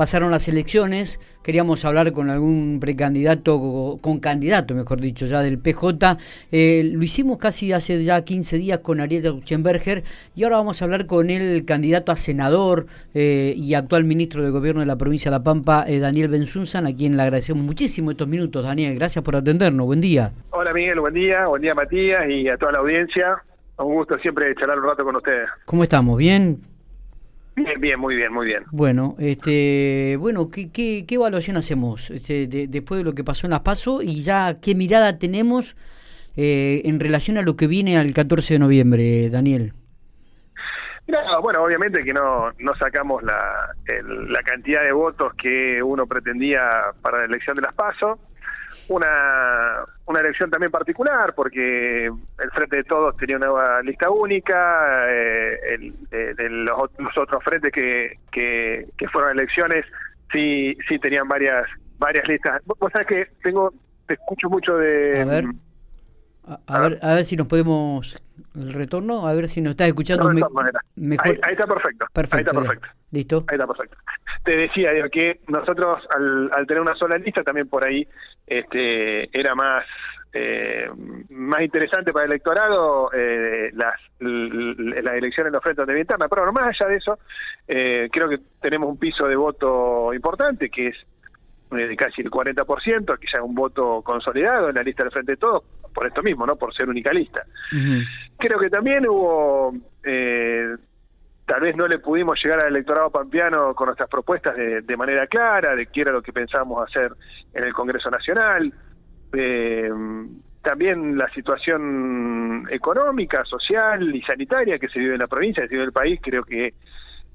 pasaron las elecciones, queríamos hablar con algún precandidato, con candidato, mejor dicho, ya del PJ. Eh, lo hicimos casi hace ya 15 días con Ariel Uchenberger y ahora vamos a hablar con el candidato a senador eh, y actual ministro de Gobierno de la provincia de La Pampa, eh, Daniel Benzunzan, a quien le agradecemos muchísimo estos minutos. Daniel, gracias por atendernos. Buen día. Hola Miguel, buen día. Buen día Matías y a toda la audiencia. Un gusto siempre charlar un rato con ustedes. ¿Cómo estamos? ¿Bien? Bien, bien, muy bien, muy bien. Bueno, este, bueno, ¿qué, qué, qué evaluación hacemos este, después de lo que pasó en las PASO y ya qué mirada tenemos eh, en relación a lo que viene al 14 de noviembre, Daniel? bueno, obviamente que no, no sacamos la, la cantidad de votos que uno pretendía para la elección de las PASO una, una elección también particular porque el Frente de Todos tenía una lista única, eh, los, otros frentes que, que, fueron elecciones sí sí tenían varias varias listas. Vos sabés que tengo te escucho mucho de... A ver. A, ver, a ver si nos podemos el retorno, a ver si nos estás escuchando mejor. Ahí, está perfecto. Perfecto. Ahí está perfecto. Listo. Ahí está perfecto. Te decía que nosotros al, al tener una sola lista también por ahí este era más eh, más interesante para el electorado eh, las, las elecciones en los frentes de interna. Pero más allá de eso, eh, creo que tenemos un piso de voto importante que es de casi el 40%, que ya es un voto consolidado en la lista del Frente de Todos, por esto mismo, ¿no? Por ser única lista. Creo que también hubo, eh, tal vez no le pudimos llegar al electorado pampeano con nuestras propuestas de, manera clara, de qué era lo que pensábamos hacer en el Congreso Nacional. Eh, también la situación económica, social y sanitaria que se vive en la provincia, que se vive en el país, creo que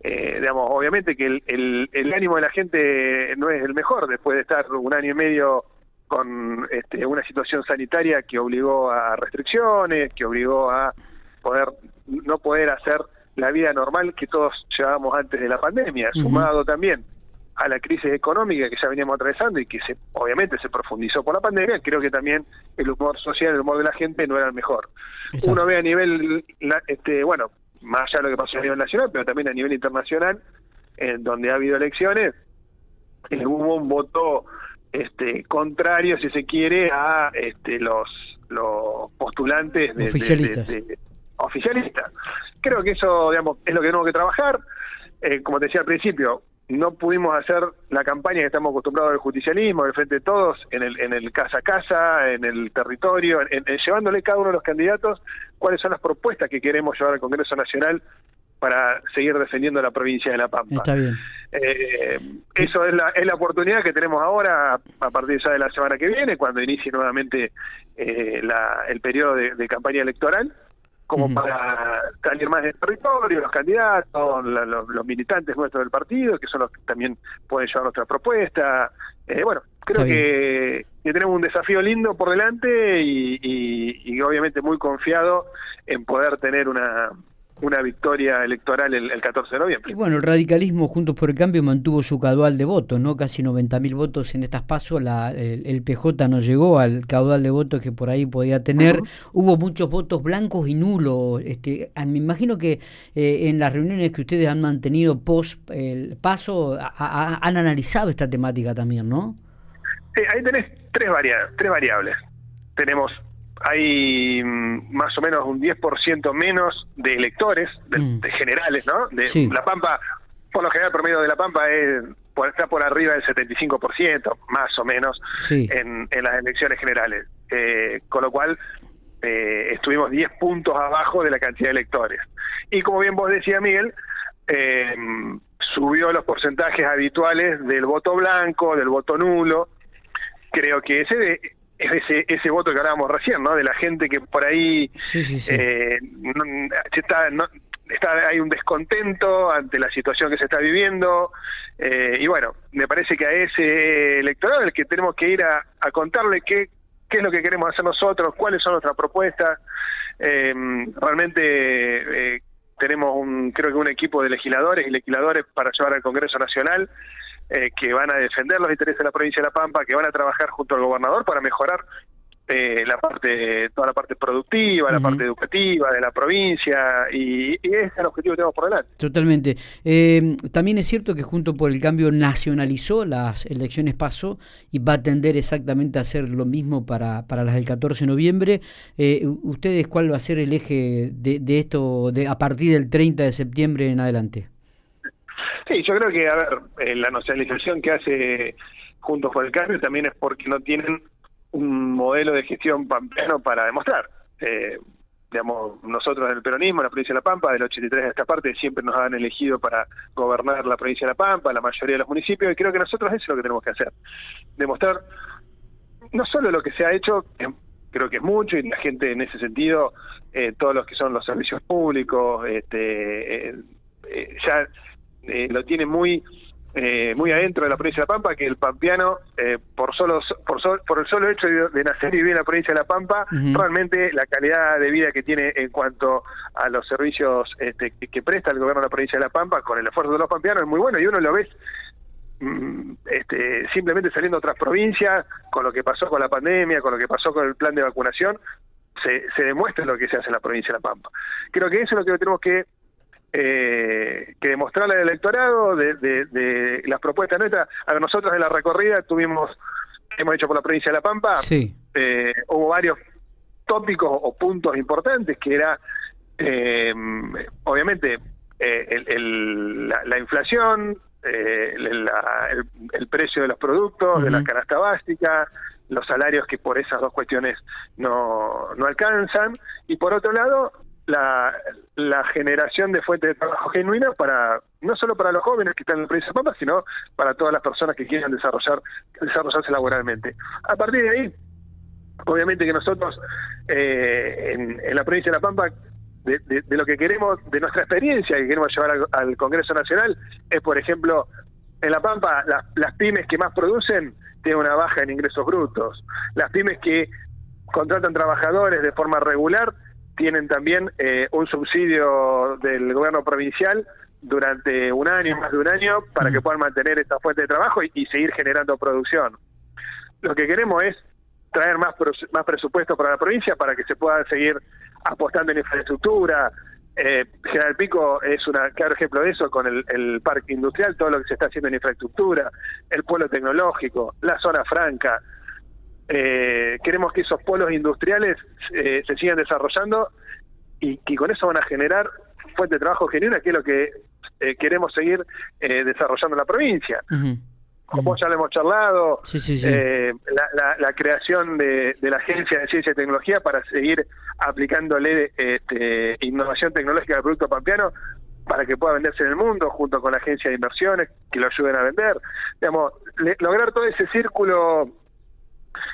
eh, digamos, obviamente que el, el, ánimo de la gente no es el mejor después de estar un año y medio con este, una situación sanitaria que obligó a restricciones, que obligó a poder no poder hacer la vida normal que todos llevábamos antes de la pandemia, sumado también a la crisis económica que ya veníamos atravesando y que se, obviamente se profundizó por la pandemia, creo que también el humor social, el humor de la gente no era el mejor. Uno ve a nivel, este, bueno, más allá de lo que pasó a nivel nacional, pero también a nivel internacional, en donde ha habido elecciones, eh, hubo un voto este contrario, si se quiere, a este, los los postulantes de, oficialistas. oficialistas. Creo que eso, digamos, es lo que tenemos que trabajar. Eh, como te decía al principio, no pudimos hacer la campaña que estamos acostumbrados al justicialismo, del frente de todos, en el, en el casa a casa, en el territorio, en, llevándole cada uno de los candidatos cuáles son las propuestas que queremos llevar al Congreso Nacional para seguir defendiendo la provincia de La Pampa. Está bien. Eh, eso es la, es la oportunidad que tenemos ahora a partir ya de la semana que viene, cuando inicie nuevamente eh, la, el periodo de campaña electoral como para salir más del territorio, los candidatos, los, militantes nuestros del partido, que son los que también pueden llevar nuestra propuesta. Eh, bueno, creo que, tenemos un desafío lindo por delante y, y obviamente muy confiado en poder tener una, una victoria electoral el, 14 de noviembre. Y bueno, el radicalismo Juntos por el Cambio mantuvo su caudal de votos, ¿no? Casi 90.000 votos en estas pasos, la, el, PJ no llegó al caudal de votos que por ahí podía tener. Hubo muchos votos blancos y nulos. Este, me imagino que eh, en las reuniones que ustedes han mantenido post el paso han analizado esta temática también, ¿no? Sí, ahí tenés tres, tres variables. Tenemos hay mm, más o menos un 10% menos de electores, mm. de, generales, ¿no? De La Pampa, por lo general, el promedio de La Pampa es, está por arriba del 75%, más o menos, en, en, las elecciones generales. Eh, con lo cual, eh, estuvimos 10 puntos abajo de la cantidad de electores. Y como bien vos decías, Miguel, eh, subió los porcentajes habituales del voto blanco, del voto nulo. Creo que ese es ese, ese voto que hablábamos recién, ¿no? De la gente que por ahí Eh, está, no, está, hay un descontento ante la situación que se está viviendo eh, y bueno, me parece que a ese electorado el que tenemos que ir a, contarle qué, qué es lo que queremos hacer nosotros, cuáles son nuestras propuestas. Eh, realmente eh, tenemos un, creo que un equipo de legisladores y legisladores para llevar al Congreso Nacional eh, que van a defender los intereses de la provincia de La Pampa, que van a trabajar junto al gobernador para mejorar eh, la parte, toda la parte productiva, la parte educativa de la provincia y, ese es el objetivo que tenemos por delante. Totalmente. Eh, también es cierto que junto por el cambio nacionalizó las elecciones PASO y va a tender exactamente a hacer lo mismo para, para las del 14 de noviembre. Eh, ¿Ustedes cuál va a ser el eje de, de esto de, a partir del 30 de septiembre en adelante? Sí, yo creo que, a ver, la nacionalización que hace Juntos por el Cambio también es porque no tienen un modelo de gestión pampeano para demostrar. Eh, digamos, nosotros en el peronismo, la provincia de La Pampa, del 83 a esta parte, siempre nos han elegido para gobernar la provincia de La Pampa, la mayoría de los municipios, y creo que nosotros eso es lo que tenemos que hacer. Demostrar no solo lo que se ha hecho, creo que es mucho, y la gente en ese sentido, eh, todos los que son los servicios públicos, este, eh, ya lo tiene muy eh, muy adentro de la provincia de La Pampa, que el pampeano, eh, por solo por, por el solo hecho de, nacer y vivir en la provincia de La Pampa, realmente la calidad de vida que tiene en cuanto a los servicios este, que, presta el gobierno de la provincia de La Pampa, con el esfuerzo de los pampeanos, es muy bueno y uno lo ve mm, este, simplemente saliendo a otras provincias, con lo que pasó con la pandemia, con lo que pasó con el plan de vacunación, se, se demuestra lo que se hace en la provincia de La Pampa. Creo que eso es lo que tenemos que eh, que demostrarle al electorado de, las propuestas nuestras. A nosotros en la recorrida tuvimos, hemos hecho por la provincia de La Pampa, eh, hubo varios tópicos o puntos importantes que era, eh, obviamente, eh, la, inflación, el, precio de los productos, de la canasta básica, los salarios que por esas dos cuestiones no, no alcanzan, y por otro lado, la, la generación de fuentes de trabajo genuinas para no solo para los jóvenes que están en la provincia de Pampa, sino para todas las personas que quieran desarrollar desarrollarse laboralmente. A partir de ahí, obviamente que nosotros eh, en, la provincia de La Pampa, de, lo que queremos, de nuestra experiencia que queremos llevar al, Congreso Nacional, es, por ejemplo, en La Pampa, las pymes que más producen tienen una baja en ingresos brutos. Las pymes que contratan trabajadores de forma regular tienen también eh, un subsidio del gobierno provincial durante un año, más de un año, para que puedan mantener esta fuente de trabajo y, seguir generando producción. Lo que queremos es traer más, más presupuesto para la provincia para que se pueda seguir apostando en infraestructura. Eh, General Pico es un claro ejemplo de eso con el, parque industrial, todo lo que se está haciendo en infraestructura, el pueblo tecnológico, la zona franca, eh, queremos que esos polos industriales eh, se sigan desarrollando y que con eso van a generar fuente de trabajo genuina, que es lo que eh, queremos seguir eh, desarrollando en la provincia. Como ya lo hemos charlado, la, creación de, la Agencia de Ciencia y Tecnología para seguir aplicándole este, innovación tecnológica al producto pampeano para que pueda venderse en el mundo, junto con la Agencia de Inversiones, que lo ayuden a vender. Digamos, lograr todo ese círculo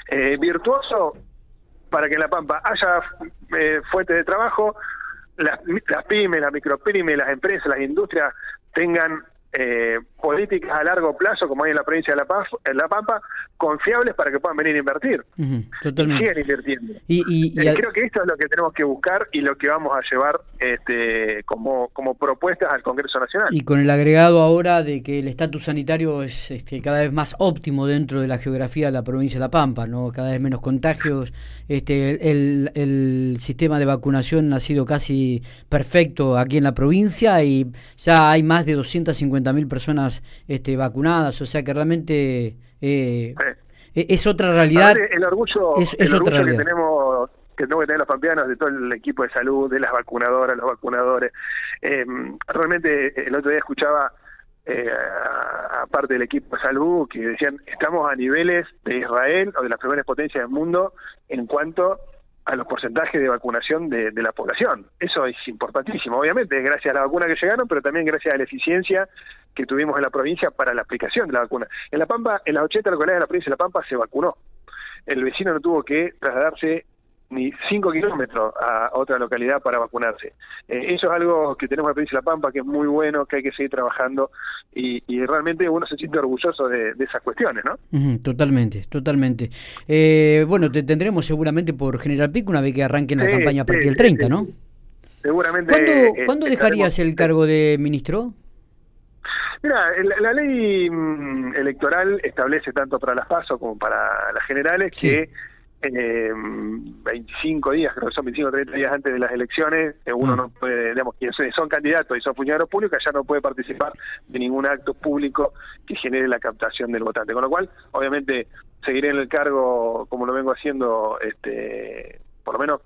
eh, virtuoso para que en La Pampa haya eh, fuentes de trabajo, las, las pymes, las micropymes, las empresas, las industrias tengan eh, políticas a largo plazo, como hay en la provincia de La, Paz, en la Pampa, confiables para que puedan venir a invertir. totalmente. Y sigan invirtiendo. Y, eh, Creo que esto es lo que tenemos que buscar y lo que vamos a llevar este, como, como propuestas al Congreso Nacional. Y con el agregado ahora de que el estatus sanitario es este, cada vez más óptimo dentro de la geografía de la provincia de La Pampa, ¿no? cada vez menos contagios, este, el, el sistema de vacunación ha sido casi perfecto aquí en la provincia y ya hay más de 250 mil personas este, vacunadas, o sea que realmente eh, es otra realidad. el orgullo, es, otra que tenemos que tenemos que tener los pampeanos, de todo el equipo de salud, de las vacunadoras, los vacunadores. Eh, realmente el otro día escuchaba eh, aparte del equipo de salud que decían estamos a niveles de Israel o de las primeras potencias del mundo en cuanto a los porcentajes de vacunación de, la población. Eso es importantísimo, obviamente, gracias a la vacuna que llegaron, pero también gracias a la eficiencia que tuvimos en la provincia para la aplicación de la vacuna. En La Pampa, en las 80 localidades de la provincia de La Pampa se vacunó. El vecino no tuvo que trasladarse ni 5 kilómetros a otra localidad para vacunarse. Eh, eso es algo que tenemos en la provincia de La Pampa, que es muy bueno, que hay que seguir trabajando y, realmente uno se siente orgulloso de, esas cuestiones, ¿no? totalmente, totalmente. Eh, bueno, te tendremos seguramente por General Pico una vez que arranquen la campaña a partir del 30, ¿no? Seguramente. ¿Cuándo, eh, dejarías el cargo de ministro? Mira, la, ley mm, electoral establece tanto para las PASO como para las generales que eh, 25 días, creo que son 25 o 30 días antes de las elecciones, eh, uno mm. no puede, digamos, quienes son candidatos y son funcionarios públicos, ya no puede participar de ningún acto público que genere la captación del votante. Con lo cual, obviamente, seguiré en el cargo como lo vengo haciendo, este, por lo menos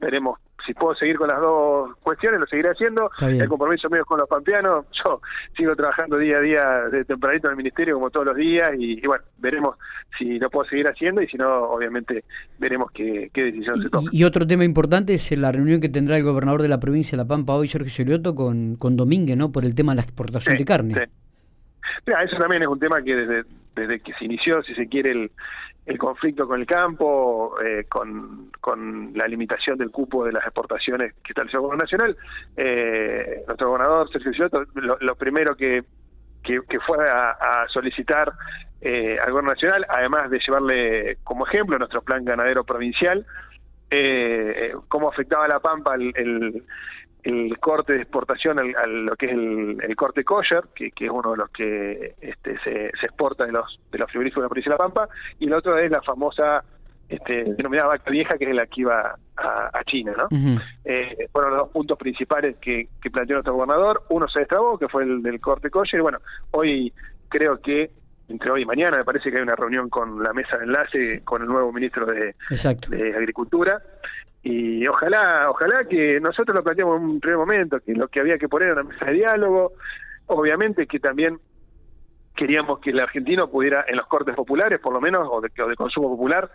veremos si puedo seguir con las dos cuestiones, lo seguiré haciendo. El compromiso mío es con los pampeanos. Yo sigo trabajando día a día de tempranito en el ministerio como todos los días y, bueno, veremos si lo puedo seguir haciendo y si no, obviamente veremos qué, decisión se toma. Y, otro tema importante es la reunión que tendrá el gobernador de la provincia de La Pampa hoy, Sergio Solioto, con, con Domínguez, ¿no? Por el tema de la exportación de carne. Mira, eso también es un tema que desde, desde que se inició, si se quiere, el, el conflicto con el campo, eh, con, con, la limitación del cupo de las exportaciones que está el Gobierno Nacional, eh, nuestro gobernador Sergio Ciotto, lo, primero que, que, fue a, solicitar eh, al Gobierno Nacional, además de llevarle como ejemplo nuestro plan ganadero provincial, eh, cómo afectaba a la Pampa el, el corte de exportación a lo que es el, corte kosher, que, es uno de los que este, se, exporta de los de los frigoríficos de la provincia de La Pampa, y el otro es la famosa este, denominada vaca vieja, que es la que iba a, China. ¿no? Eh, fueron los dos puntos principales que, planteó nuestro gobernador. Uno se destrabó, que fue el del corte kosher, y bueno, hoy creo que entre hoy y mañana me parece que hay una reunión con la mesa de enlace con el nuevo ministro de, de Agricultura y ojalá, ojalá que nosotros lo planteamos en un primer momento, que lo que había que poner era una mesa de diálogo, obviamente que también queríamos que el argentino pudiera, en los cortes populares por lo menos, o de, de consumo popular,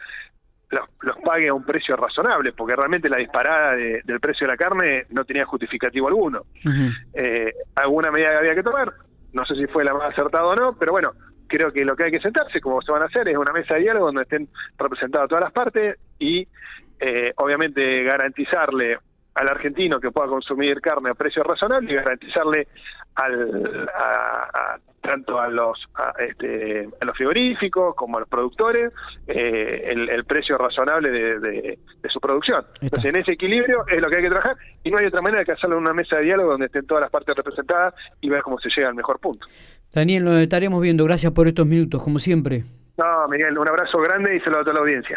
los, pague a un precio razonable, porque realmente la disparada del precio de la carne no tenía justificativo alguno. eh, alguna medida que había que tomar, no sé si fue la más acertada o no, pero bueno, creo que lo que hay que sentarse, como se van a hacer, es una mesa de diálogo donde estén representadas todas las partes y eh, obviamente garantizarle al argentino que pueda consumir carne a precio razonable y garantizarle al, a, tanto a los este, a los frigoríficos como a los productores eh, el, precio razonable de, su producción. Entonces, en ese equilibrio es lo que hay que trabajar y no hay otra manera que hacerlo en una mesa de diálogo donde estén todas las partes representadas y ver cómo se llega al mejor punto. Daniel, nos estaremos viendo. Gracias por estos minutos, como siempre. No, Miguel, un abrazo grande y saludo a toda la audiencia.